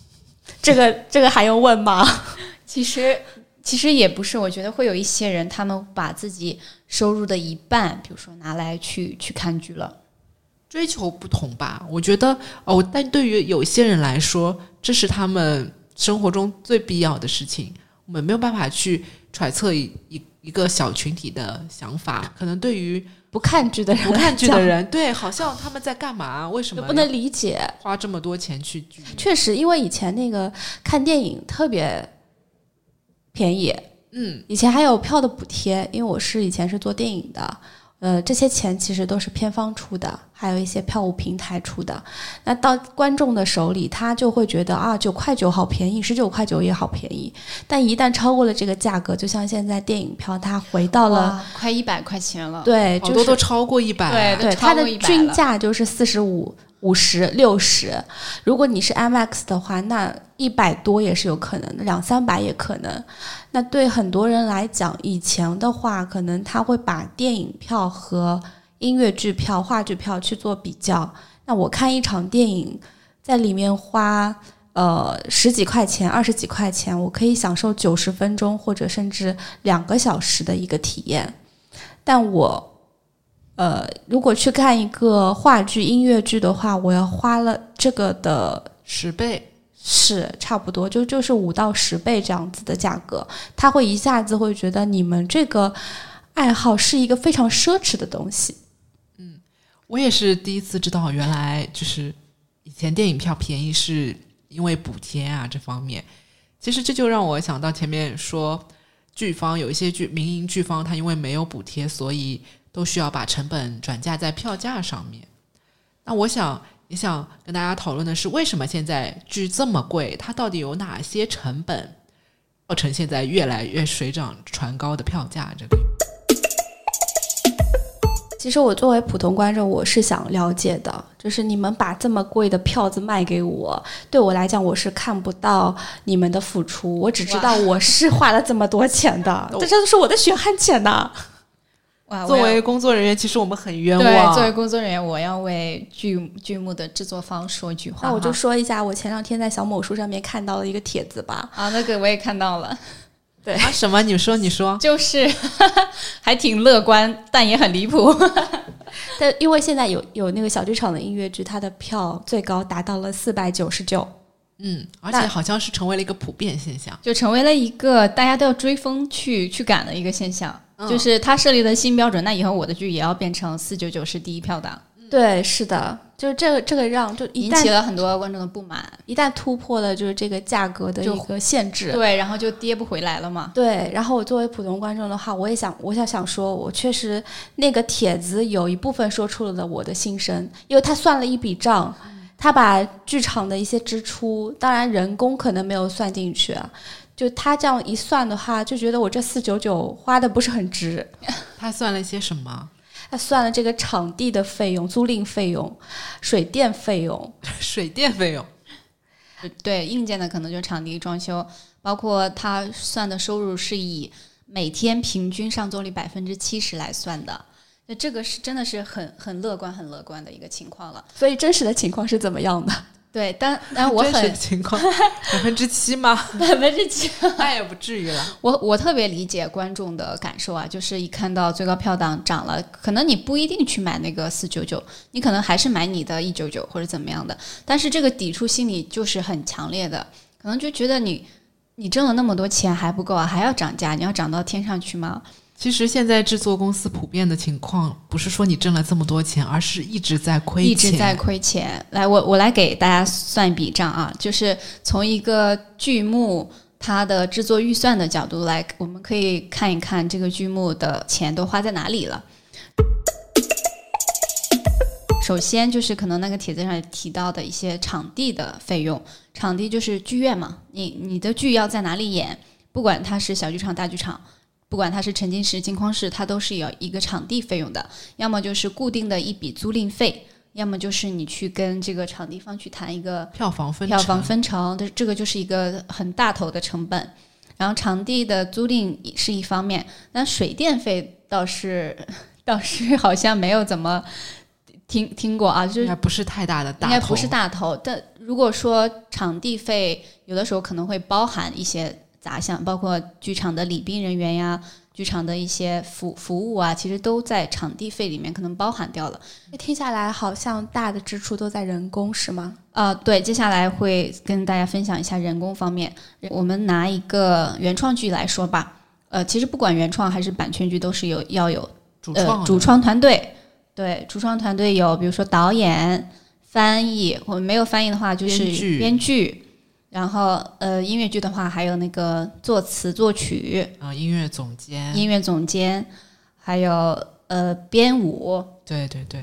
Speaker 3: 这个这个还用问吗？
Speaker 2: 其实其实也不是，我觉得会有一些人，他们把自己收入的一半，比如说拿来去去看剧了。
Speaker 1: 追求不同吧，我觉得哦，但对于有些人来说，这是他们生活中最必要的事情。我们没有办法去揣测一一一个小群体的想法，可能对于
Speaker 3: 不看剧的人，
Speaker 1: 不看剧的，人，对，好像他们在干嘛？为什么
Speaker 3: 不能理解。
Speaker 1: 花这么多钱去剧？
Speaker 3: 确实，因为以前那个看电影特别便宜，
Speaker 1: 嗯，
Speaker 3: 以前还有票的补贴，因为我是以前是做电影的，呃，这些钱其实都是片方出的，还有一些票务平台出的。那到观众的手里，他就会觉得啊，九块九好便宜，十九块九也好便宜。但一旦超过了这个价格，就像现在电影票，它回到了，
Speaker 2: 快一百块钱了。
Speaker 3: 对，
Speaker 1: 好多
Speaker 3: 就是
Speaker 1: 都超过一百，
Speaker 2: 对
Speaker 3: 对，它的均价就是四十五、五十、六十。如果你是 IMAX 的话，那一百多也是有可能的，两三百也可能。那对很多人来讲，以前的话，可能他会把电影票和音乐剧票、话剧票去做比较。那我看一场电影，在里面花呃十几块钱、二十几块钱，我可以享受九十分钟或者甚至两个小时的一个体验。但我呃，如果去看一个话剧、音乐剧的话，我要花了这个的
Speaker 1: 十倍。
Speaker 3: 是差不多，就就是五到十倍这样子的价格，他会一下子会觉得你们这个爱好是一个非常奢侈的东西。
Speaker 1: 嗯我也是第一次知道，原来就是以前电影票便宜是因为补贴啊这方面。其实这就让我想到前面说，剧方有一些剧民营剧方，他因为没有补贴，所以都需要把成本转嫁在票价上面。那我想也想跟大家讨论的是，为什么现在剧这么贵？它到底有哪些成本，造成现在越来越水涨船高的票价？这里
Speaker 3: 其实我作为普通观众，我是想了解的，就是你们把这么贵的票子卖给我，对我来讲我是看不到你们的付出，我只知道我是花了这么多钱的，这这都是我的血汗钱呐。
Speaker 2: 哇，
Speaker 1: 作为工作人员，其实我们很冤
Speaker 2: 对
Speaker 1: 枉。
Speaker 2: 作为工作人员，我要为剧剧目的制作方说句话。
Speaker 3: 那我就说一下，我前两天在小某书上面看到了一个帖子吧，
Speaker 2: 啊，那个我也看到了，
Speaker 3: 对
Speaker 1: 啊，什么？你说，你说，
Speaker 2: 就是还挺乐观，但也很离谱。
Speaker 3: 但因为现在有有那个小剧场的音乐剧，它的票最高达到了四百九十九。
Speaker 1: 嗯，而且好像是成为了一个普遍现象。
Speaker 2: 就成为了一个大家都要追风去去赶的一个现象。
Speaker 1: 嗯
Speaker 2: 就是他设立的新标准，那以后我的剧也要变成四九九是第一票档，
Speaker 3: 对，是的，就是这个这个让就
Speaker 2: 引起了很多观众的不满。
Speaker 3: 一旦突破了就是这个价格的一个限制。
Speaker 2: 对，然后就跌不回来了嘛。
Speaker 3: 对，然后我作为普通观众的话，我也想，我想想说，我确实那个帖子有一部分说出了我的心声，因为他算了一笔账，他把剧场的一些支出，当然人工可能没有算进去啊，就他这样一算的话，就觉得我这四九九花的不是很值。
Speaker 1: 他算了一些什么？
Speaker 3: 他算了这个场地的费用、租赁费用、水电费用，
Speaker 1: 水电费用。
Speaker 2: 对，硬件的可能就是场地装修，包括他算的收入是以每天平均上座率百分之七十来算的。那这个是真的是很很乐观、很乐观的一个情况了。
Speaker 3: 所以真实的情况是怎么样的？
Speaker 2: 对，但但我很
Speaker 1: 情况百分之七吗？
Speaker 2: 百分之七，
Speaker 1: 那也不至于了。
Speaker 2: 我我特别理解观众的感受啊，就是一看到最高票档涨了，可能你不一定去买那个四九九，你可能还是买你的一九九或者怎么样的，但是这个抵触心理就是很强烈的，可能就觉得你你挣了那么多钱还不够啊，还要涨价，你要涨到天上去吗？
Speaker 1: 其实现在制作公司普遍的情况，不是说你挣了这么多钱，而是一直在亏钱，
Speaker 2: 一直在亏钱。来，我我来给大家算一笔账啊，就是从一个剧目它的制作预算的角度来，我们可以看一看这个剧目的钱都花在哪里了。首先就是可能那个帖子上提到的一些场地的费用，场地就是剧院嘛，你你的剧要在哪里演，不管它是小剧场、大剧场。不管它是沉浸式、镜框式，它都是有一个场地费用的，要么就是固定的一笔租赁费，要么就是你去跟这个场地方去谈一个
Speaker 1: 票房分
Speaker 2: 票房分成，这这个就是一个很大头的成本。然后场地的租赁是一方面，那水电费倒是倒是好像没有怎么听听过啊，就是
Speaker 1: 不是太大的大
Speaker 2: 应该不是大头。但如果说场地费有的时候可能会包含一些。杂项包括剧场的礼宾人员呀，剧场的一些服服务啊，其实都在场地费里面可能包含掉了。
Speaker 3: 听下来好像大的支出都在人工是吗？
Speaker 2: 啊，对，接下来会跟大家分享一下人工方面。我们拿一个原创剧来说吧，呃，其实不管原创还是版权剧，都是有要有
Speaker 1: 主创
Speaker 2: 主创团队。对，主创团队有比如说导演、翻译，我们没有翻译的话就是编剧。然后，呃，音乐剧的话，还有那个作词作曲。
Speaker 1: 啊，音乐总监，
Speaker 2: 音乐总监，还有呃编舞，
Speaker 1: 对对对，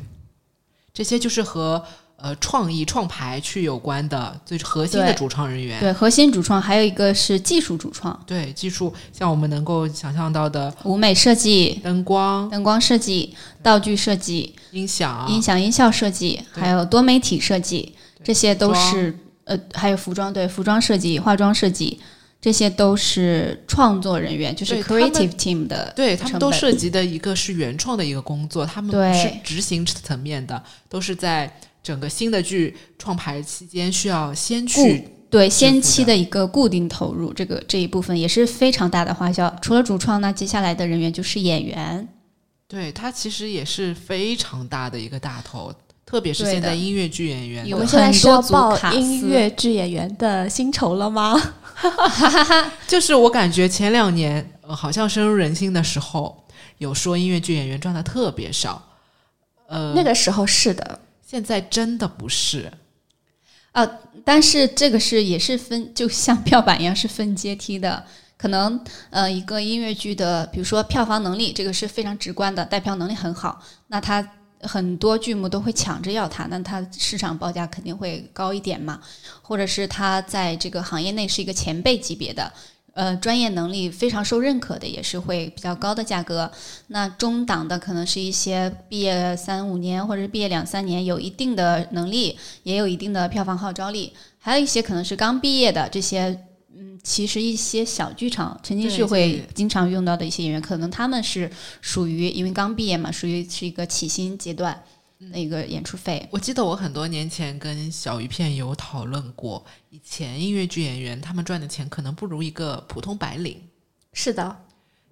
Speaker 1: 这些就是和呃创意创排去有关的最核心的主创人员。
Speaker 2: 对，核心主创，还有一个是技术主创。
Speaker 1: 对，技术像我们能够想象到的
Speaker 2: 舞美设计、
Speaker 1: 灯光、
Speaker 2: 灯光设计、道具设计、
Speaker 1: 音响、
Speaker 2: 音响音效设计，还有多媒体设计，这些都是。呃，还有服装，对，服装设计、化妆设计，这些都是创作人员，就是 creative team 的，
Speaker 1: 对他们都涉及的一个是原创的一个工作，他们不是执行层面的，都是在整个新的剧创排期间需要先去
Speaker 2: 对先期的一个固定投入，这个这一部分也是非常大的花销。除了主创，那接下来的人员就是演员，
Speaker 1: 对他其实也是非常大的一个大头。特别是现在音乐剧演员，
Speaker 3: 我们现在是要报音乐剧演员的薪酬了吗？
Speaker 1: 就是我感觉前两年好像深入人心的时候，有说音乐剧演员赚的特别少。呃，
Speaker 3: 那个时候是的，
Speaker 1: 现在真的不是。
Speaker 2: 呃，但是这个是也是分，就像票板一样是分阶梯的。可能呃，一个音乐剧的，比如说票房能力，这个是非常直观的，带票能力很好，那他。很多剧目都会抢着要它，那它市场报价肯定会高一点嘛，或者是它在这个行业内是一个前辈级别的，呃，专业能力非常受认可的，也是会比较高的价格。那中档的可能是一些毕业三五年或者是毕业两三年，有一定的能力，也有一定的票房号召力，还有一些可能是刚毕业的这些。嗯，其实一些小剧场沉浸式会经常用到的一些演员，可能他们是属于因为刚毕业嘛，属于是一个起薪阶段那个演出费。
Speaker 1: 我记得我很多年前跟小鱼片有讨论过，以前音乐剧演员他们赚的钱可能不如一个普通白领。
Speaker 3: 是的，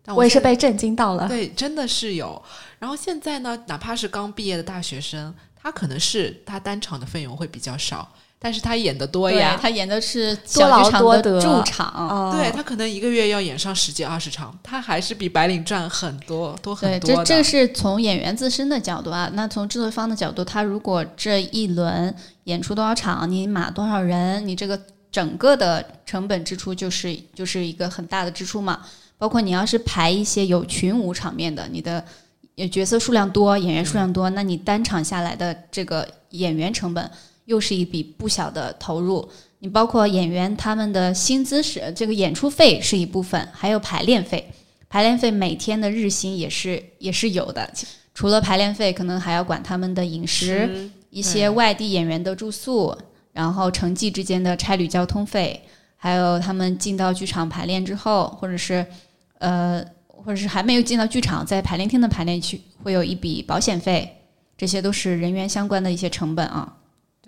Speaker 3: 我也是被震惊到了。
Speaker 1: 对，真的是有。然后现在呢，哪怕是刚毕业的大学生，他可能是他单场的费用会比较少。但是他演的多呀，
Speaker 2: 他演的是小剧场的驻场，
Speaker 1: 对他可能一个月要演上十几二十场，他还是比白领赚很多多很
Speaker 2: 多。对，这这是从演员自身的角度啊。那从制作方的角度，他如果这一轮演出多少场，你码多少人，你这个整个的成本支出就是就是一个很大的支出嘛。包括你要是排一些有群舞场面的，你的角色数量多，演员数量多，那你单场下来的这个演员成本。又是一笔不小的投入，你包括演员他们的薪资是这个演出费是一部分，还有排练费，排练费每天的日薪也是也是有的。除了排练费，可能还要管他们的饮食，一些外地演员的住宿，然后城际之间的差旅交通费，还有他们进到剧场排练之后，或者是呃，或者是还没有进到剧场，在排练厅的排练区会有一笔保险费，这些都是人员相关的一些成本啊。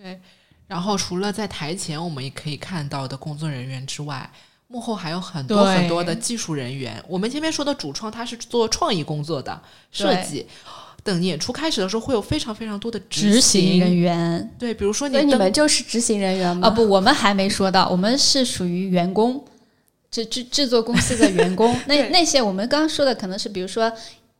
Speaker 1: 对，然后除了在台前我们也可以看到的工作人员之外，幕后还有很多很多的技术人员。我们前面说的主创，他是做创意工作的设计。等演出开始的时候，会有非常非常多的
Speaker 2: 执行人员。
Speaker 1: 对，比如说
Speaker 3: 你，你们就是执行人员吗？
Speaker 2: 啊，不，我们还没说到，我们是属于员工。制制制作公司的员工，那那些我们刚刚说的可能是比如说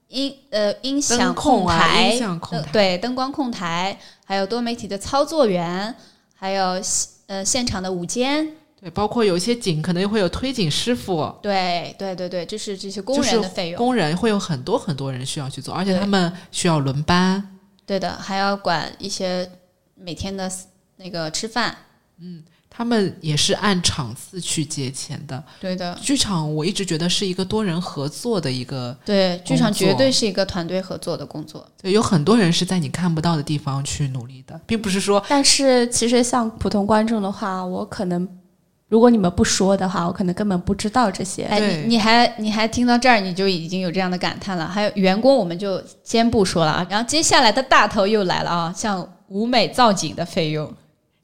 Speaker 2: 音呃音响
Speaker 1: 灯控啊
Speaker 2: 台，
Speaker 1: 音响控
Speaker 2: 呃
Speaker 1: 台
Speaker 2: 对灯光控台，还有多媒体的操作员，还有呃现场的舞监，
Speaker 1: 对，包括有一些景可能会有推景师傅，
Speaker 2: 对对对对，就是这些工人的费用，
Speaker 1: 工人会有很多很多人需要去做，而且他们需要轮班。
Speaker 2: 对的，还要管一些每天的那个吃饭，
Speaker 1: 他们也是按场次去结钱的。
Speaker 2: 对的，
Speaker 1: 剧场我一直觉得是一个多人合作的一个，
Speaker 2: 对，剧场绝对是一个团队合作的工作。
Speaker 1: 对，有很多人是在你看不到的地方去努力的，并不是说
Speaker 3: 但是其实像普通观众的话，我可能如果你们不说的话，我可能根本不知道这些。
Speaker 2: 哎，
Speaker 1: 对
Speaker 2: 你你还你还听到这儿，你就已经有这样的感叹了。还有员工，我们就先不说了啊。然后接下来的大头又来了啊，像舞美造景的费用，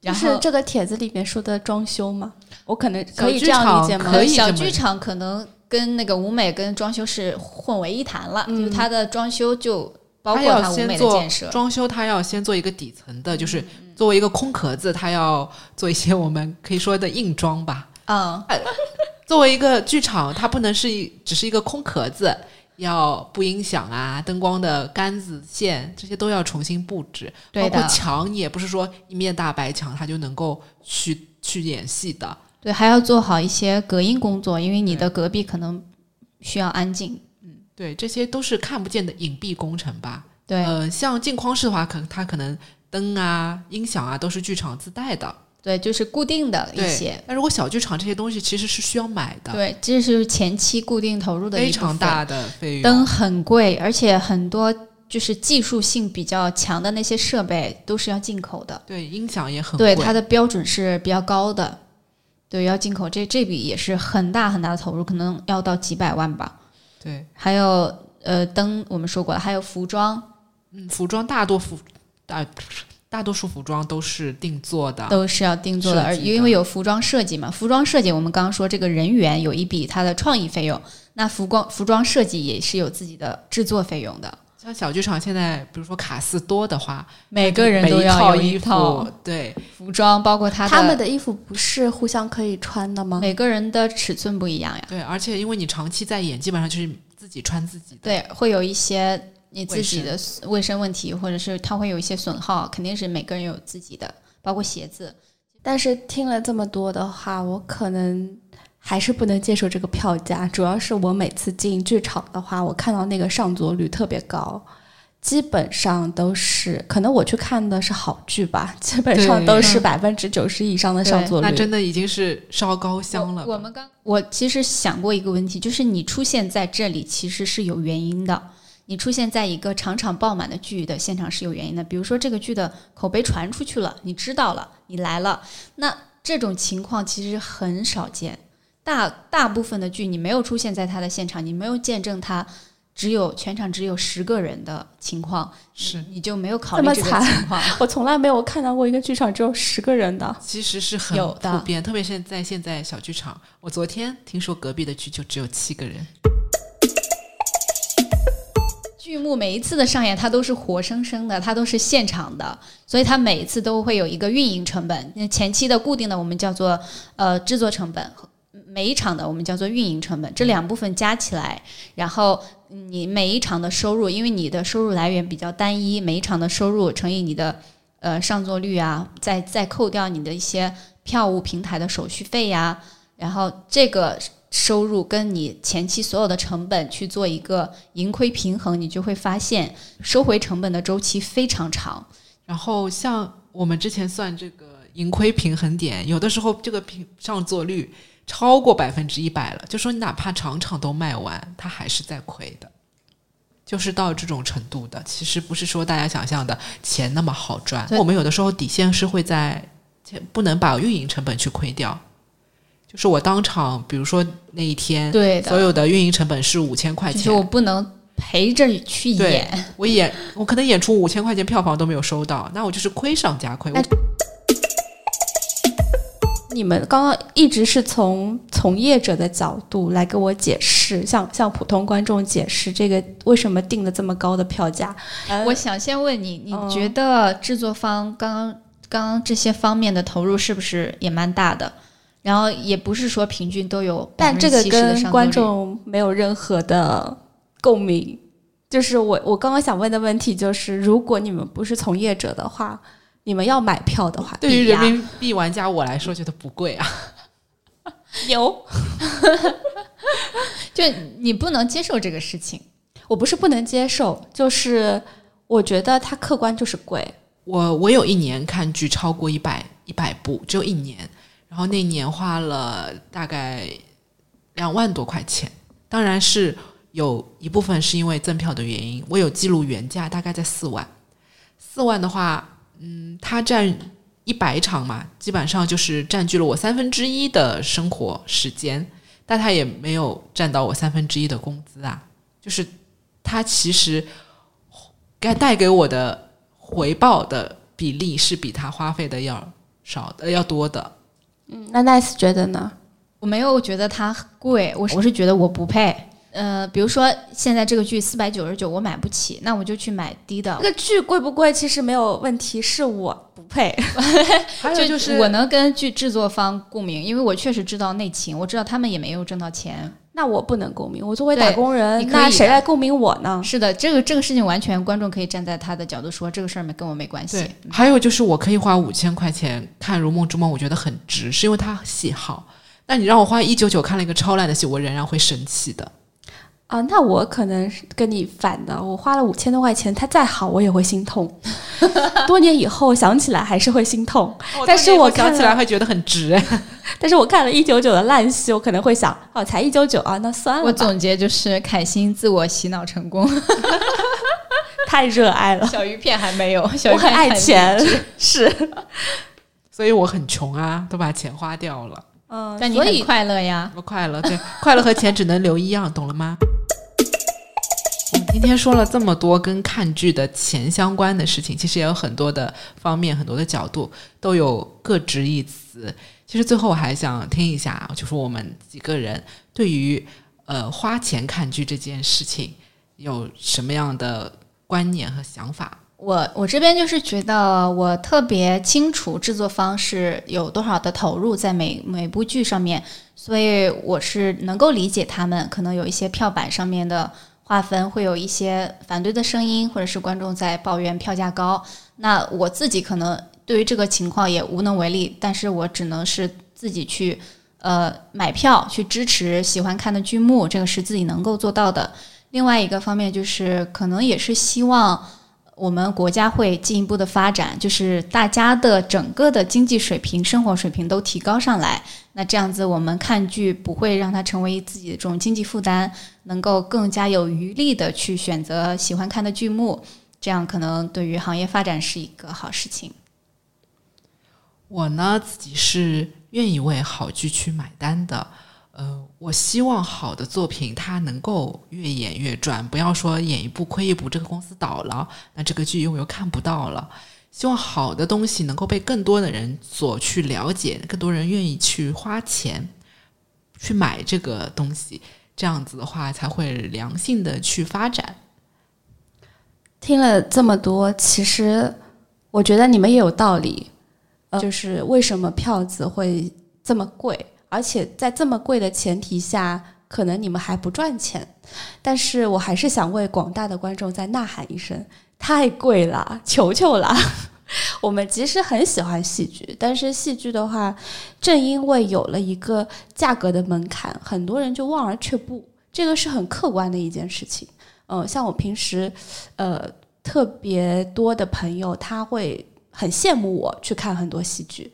Speaker 3: 就
Speaker 2: 然后
Speaker 3: 是这个帖子里面说的装修吗？我可能可以这样理解吗？
Speaker 1: 可以
Speaker 2: 小剧场可能跟那个舞美跟装修是混为一谈了，
Speaker 3: 嗯
Speaker 2: 就是它的装修就包括它舞美的
Speaker 1: 先做
Speaker 2: 建设。
Speaker 1: 装修，它要先做一个底层的，就是作为一个空壳子，它要做一些我们可以说的硬装吧。
Speaker 2: 嗯，
Speaker 1: 作为一个剧场，它不能是一只是一个空壳子，要不音响啊、灯光的杆子线这些都要重新布置，
Speaker 2: 对
Speaker 1: 包括墙，你也不是说一面大白墙它就能够去去演戏的。
Speaker 2: 对，还要做好一些隔音工作，因为你的隔壁可能需要安静。
Speaker 1: 嗯对，这些都是看不见的隐蔽工程吧。
Speaker 2: 对，
Speaker 1: 呃，像镜框式的话，可它可能灯啊、音响啊都是剧场自带的。
Speaker 2: 对，就是固定的一些。
Speaker 1: 那如果小剧场这些东西其实是需要买的，
Speaker 2: 对，这是前期固定投入的一
Speaker 1: 非常大的费用。
Speaker 2: 灯很贵，而且很多就是技术性比较强的那些设备都是要进口的，
Speaker 1: 对音响也很贵，
Speaker 2: 对它的标准是比较高的，对，要进口，这这笔也是很大很大的投入，可能要到几百万吧。
Speaker 1: 对，
Speaker 2: 还有呃灯，我们说过了，还有服装
Speaker 1: 嗯，服装大多服大大多数服装都是定做的，
Speaker 2: 都是要定做的，而因为有服装设计嘛，服装设计我们刚刚说这个人员有一笔他的创意费用，那服装服装设计也是有自己的制作费用的，
Speaker 1: 像小剧场现在，比如说卡斯多的话，
Speaker 2: 每个人都要有
Speaker 1: 套衣服
Speaker 2: 一套，
Speaker 1: 对，
Speaker 2: 服装，包括他
Speaker 3: 他们的衣服不是互相可以穿的吗？
Speaker 2: 每个人的尺寸不一样呀。
Speaker 1: 对，而且因为你长期在演，基本上就是自己穿自己的。
Speaker 2: 对，会有一些你自己的卫生问题，或者是它会有一些损耗，肯定是每个人有自己的，包括鞋子。
Speaker 3: 但是听了这么多的话，我可能还是不能接受这个票价。主要是我每次进剧场的话，我看到那个上座率特别高，基本上都是可能我去看的是好剧吧，基本上都是百分之九十以上的上座率。
Speaker 1: 那真的已经是烧高香了。
Speaker 2: 我我们刚我其实想过一个问题，就是你出现在这里其实是有原因的。你出现在一个场场爆满的剧的现场是有原因的，比如说这个剧的口碑传出去了，你知道了，你来了，那这种情况其实很少见。大大部分的剧你没有出现在他的现场，你没有见证他只有全场只有十个人的情况，
Speaker 1: 是
Speaker 2: 你就没有考虑这个
Speaker 3: 这么惨
Speaker 2: 情况。
Speaker 3: 我从来没有看到过一个剧场只有十个人的。
Speaker 1: 其实是很
Speaker 2: 有的
Speaker 1: 普遍，特别是在现在小剧场。我昨天听说隔壁的剧就只有七个人，
Speaker 2: 剧目每一次的上演，它都是活生生的，它都是现场的，所以它每一次都会有一个运营成本。那前期的固定的我们叫做呃制作成本，每一场的我们叫做运营成本，这两部分加起来，然后你每一场的收入，因为你的收入来源比较单一，每一场的收入乘以你的呃上座率啊，再再扣掉你的一些票务平台的手续费呀、然后这个收入跟你前期所有的成本去做一个盈亏平衡，你就会发现收回成本的周期非常长。
Speaker 1: 然后像我们之前算这个盈亏平衡点，有的时候这个平上座率超过百分之一百了，就说你哪怕场场都卖完，它还是在亏的，就是到这种程度的。其实不是说大家想象的钱那么好赚，
Speaker 2: 对
Speaker 1: 我们有的时候底线是会在不能把运营成本去亏掉。就是我当场，比如说那一天，
Speaker 2: 对的，
Speaker 1: 所有的运营成本是五千块钱，
Speaker 2: 就是我不能陪着去演。
Speaker 1: 我演我可能演出五千块钱票房都没有收到，那我就是亏上加亏。
Speaker 3: 你们刚刚一直是从从业者的角度来给我解释，向向普通观众解释这个为什么定的这么高的票价。呃
Speaker 2: 我想先问你，你
Speaker 3: 嗯
Speaker 2: 觉得制作方刚刚刚刚这些方面的投入是不是也蛮大的？然后也不是说平均都有，
Speaker 3: 但这个跟观众没有任何的共鸣。就是我我刚刚想问的问题就是，如果你们不是从业者的话，你们要买票的话，
Speaker 1: 对于人民币玩家我来说觉得不贵啊，
Speaker 2: 牛，就你不能接受这个事情。
Speaker 3: 我不是不能接受，就是我觉得它客观就是贵。
Speaker 1: 我我有一年看剧超过一百一百部，只有一年，然后那年花了大概两万多块钱，当然是有一部分是因为赠票的原因。我有记录原价大概在四万，四万的话，嗯，它占一百场嘛，基本上就是占据了我三分之一的生活时间，但它也没有占到我三分之一的工资啊，就是。它其实该带给我的回报的比例是比他花费的要少的要多的。
Speaker 3: 嗯，那 Nice 觉得呢？
Speaker 2: 我没有觉得它贵，我我是觉得我不配。呃，比如说现在这个剧四百九十九，我买不起，那我就去买低的。
Speaker 3: 这个剧贵不贵其实没有问题，是我不配。
Speaker 1: 还有就是
Speaker 2: 我能跟剧制作方共鸣，因为我确实知道内情，我知道他们也没有挣到钱。
Speaker 3: 那我不能共鸣，我作为打工人，那谁来共鸣我呢？
Speaker 2: 是的，这个这个事情完全观众可以站在他的角度说，这个事儿没跟我没关系。
Speaker 1: 还有就是我可以花五千块钱看《如梦之梦》，我觉得很值，是因为它戏好。那你让我花一九九看了一个超烂的戏，我仍然会生气的。
Speaker 3: 啊，那我可能是跟你反的，我花了五千多块钱，它再好我也会心痛。多年以后想起来还是会心痛，但是我
Speaker 1: 想起来会觉得很值。
Speaker 3: 但是我看了一九九的烂戏，我可能会想，哦，才一九九啊，那算了。
Speaker 2: 我总结就是凯欣自我洗脑成功，
Speaker 3: 太热爱了。
Speaker 2: 小鱼片还没有，
Speaker 3: 我很爱钱，是，
Speaker 1: 所以我很穷啊，都把钱花掉了。
Speaker 2: 嗯，但你很快乐呀？
Speaker 1: 不快乐，对，快乐和钱只能留一样，懂了吗？我们今天说了这么多跟看剧的钱相关的事情，其实也有很多的方面、很多的角度，都有各执一词。其实最后我还想听一下，就是我们几个人对于呃花钱看剧这件事情有什么样的观念和想法？
Speaker 2: 我我这边就是觉得我特别清楚制作方是有多少的投入在每每部剧上面，所以我是能够理解他们可能有一些票板上面的划分会有一些反对的声音，或者是观众在抱怨票价高。那我自己可能对于这个情况也无能为力，但是我只能是自己去呃买票去支持喜欢看的剧目，这个是自己能够做到的。另外一个方面就是可能也是希望。我们国家会进一步的发展，就是大家的整个的经济水平、生活水平都提高上来。那这样子，我们看剧不会让它成为自己的这种经济负担，能够更加有余力的去选择喜欢看的剧目。这样可能对于行业发展是一个好事情。
Speaker 1: 我呢，自己是愿意为好剧去买单的。呃，我希望好的作品它能够越演越赚，不要说演一部亏一部，这个公司倒了，那这个剧又又看不到了。希望好的东西能够被更多的人所去了解，更多人愿意去花钱去买这个东西，这样子的话才会良性的去发展。
Speaker 3: 听了这么多，其实我觉得你们也有道理，就是为什么票子会这么贵。而且在这么贵的前提下，可能你们还不赚钱。但是我还是想为广大的观众再呐喊一声：太贵了，求求了！我们其实很喜欢戏剧，但是戏剧的话，正因为有了一个价格的门槛，很多人就望而却步。这个是很客观的一件事情。嗯，像我平时，呃，特别多的朋友，他会很羡慕我去看很多戏剧。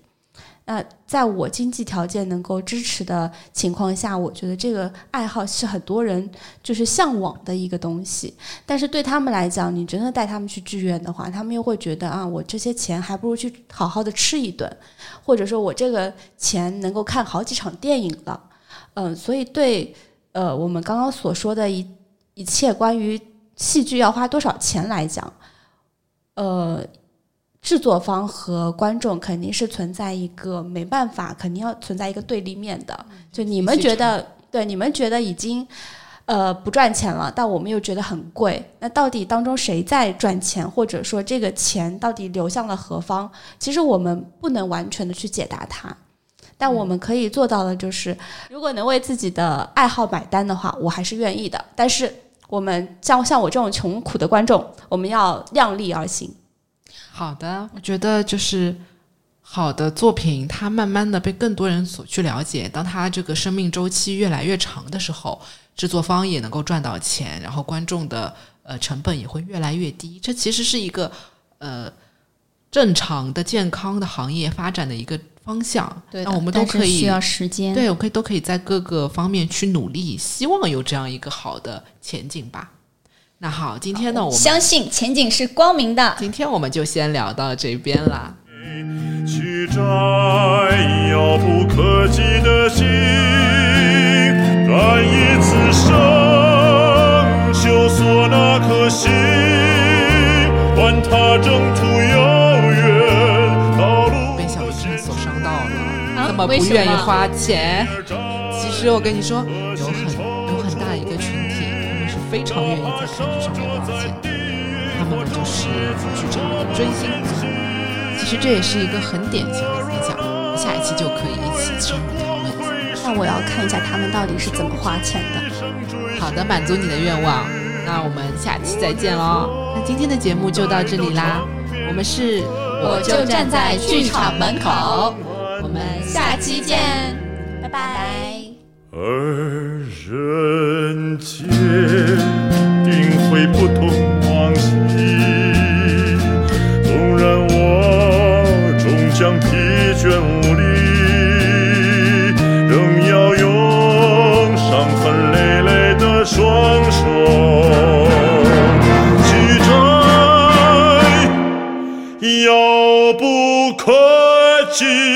Speaker 3: 那在我经济条件能够支持的情况下，我觉得这个爱好是很多人就是向往的一个东西。但是对他们来讲，你真的带他们去剧院的话，他们又会觉得啊，我这些钱还不如去好好的吃一顿，或者说我这个钱能够看好几场电影了。嗯，所以对呃我们刚刚所说的一一切关于戏剧要花多少钱来讲，呃。制作方和观众肯定是存在一个没办法，肯定要存在一个对立面的。就你们觉得，对你们觉得已经呃不赚钱了，但我们又觉得很贵。那到底当中谁在赚钱，或者说这个钱到底流向了何方？其实我们不能完全的去解答它。但我们可以做到的就是，如果能为自己的爱好买单的话，我还是愿意的。但是我们像像我这种穷苦的观众，我们要量力而行。
Speaker 1: 好的，我觉得就是好的作品，它慢慢的被更多人所去了解。当它这个生命周期越来越长的时候，制作方也能够赚到钱，然后观众的呃成本也会越来越低。这其实是一个呃正常的、健康的行业发展的一个方向。
Speaker 2: 对的，
Speaker 1: 那我们都可以
Speaker 2: 需要时间。
Speaker 1: 对，我可以都可以在各个方面去努力，希望有这样一个好的前景吧。那好，今天呢，我们
Speaker 2: 相信前景是光明的。
Speaker 1: 今天我们就先聊到这边啦。
Speaker 4: 去摘遥不可及的星，干一次生锈索那颗心，管它征途遥远，道路
Speaker 1: 被小鱼所伤到了，
Speaker 2: 啊
Speaker 1: 这么不愿意花钱。其实我跟你说，非常愿意在看剧上面花钱，他们呢就是剧场的追星族。其实这也是一个很典型的现象，下一期就可以一起深入讨论。
Speaker 3: 那我要看一下他们到底是怎么花钱的。
Speaker 1: 好的，满足你的愿望。那我们下期再见喽。那今天的节目就到这里啦。我们是，
Speaker 2: 我就站在剧场门口，
Speaker 1: 我们
Speaker 2: 下期见，拜拜。
Speaker 4: 而人间定会不同往昔，纵然我终将疲倦无力，仍要用伤痕累累的双手去摘遥不可及。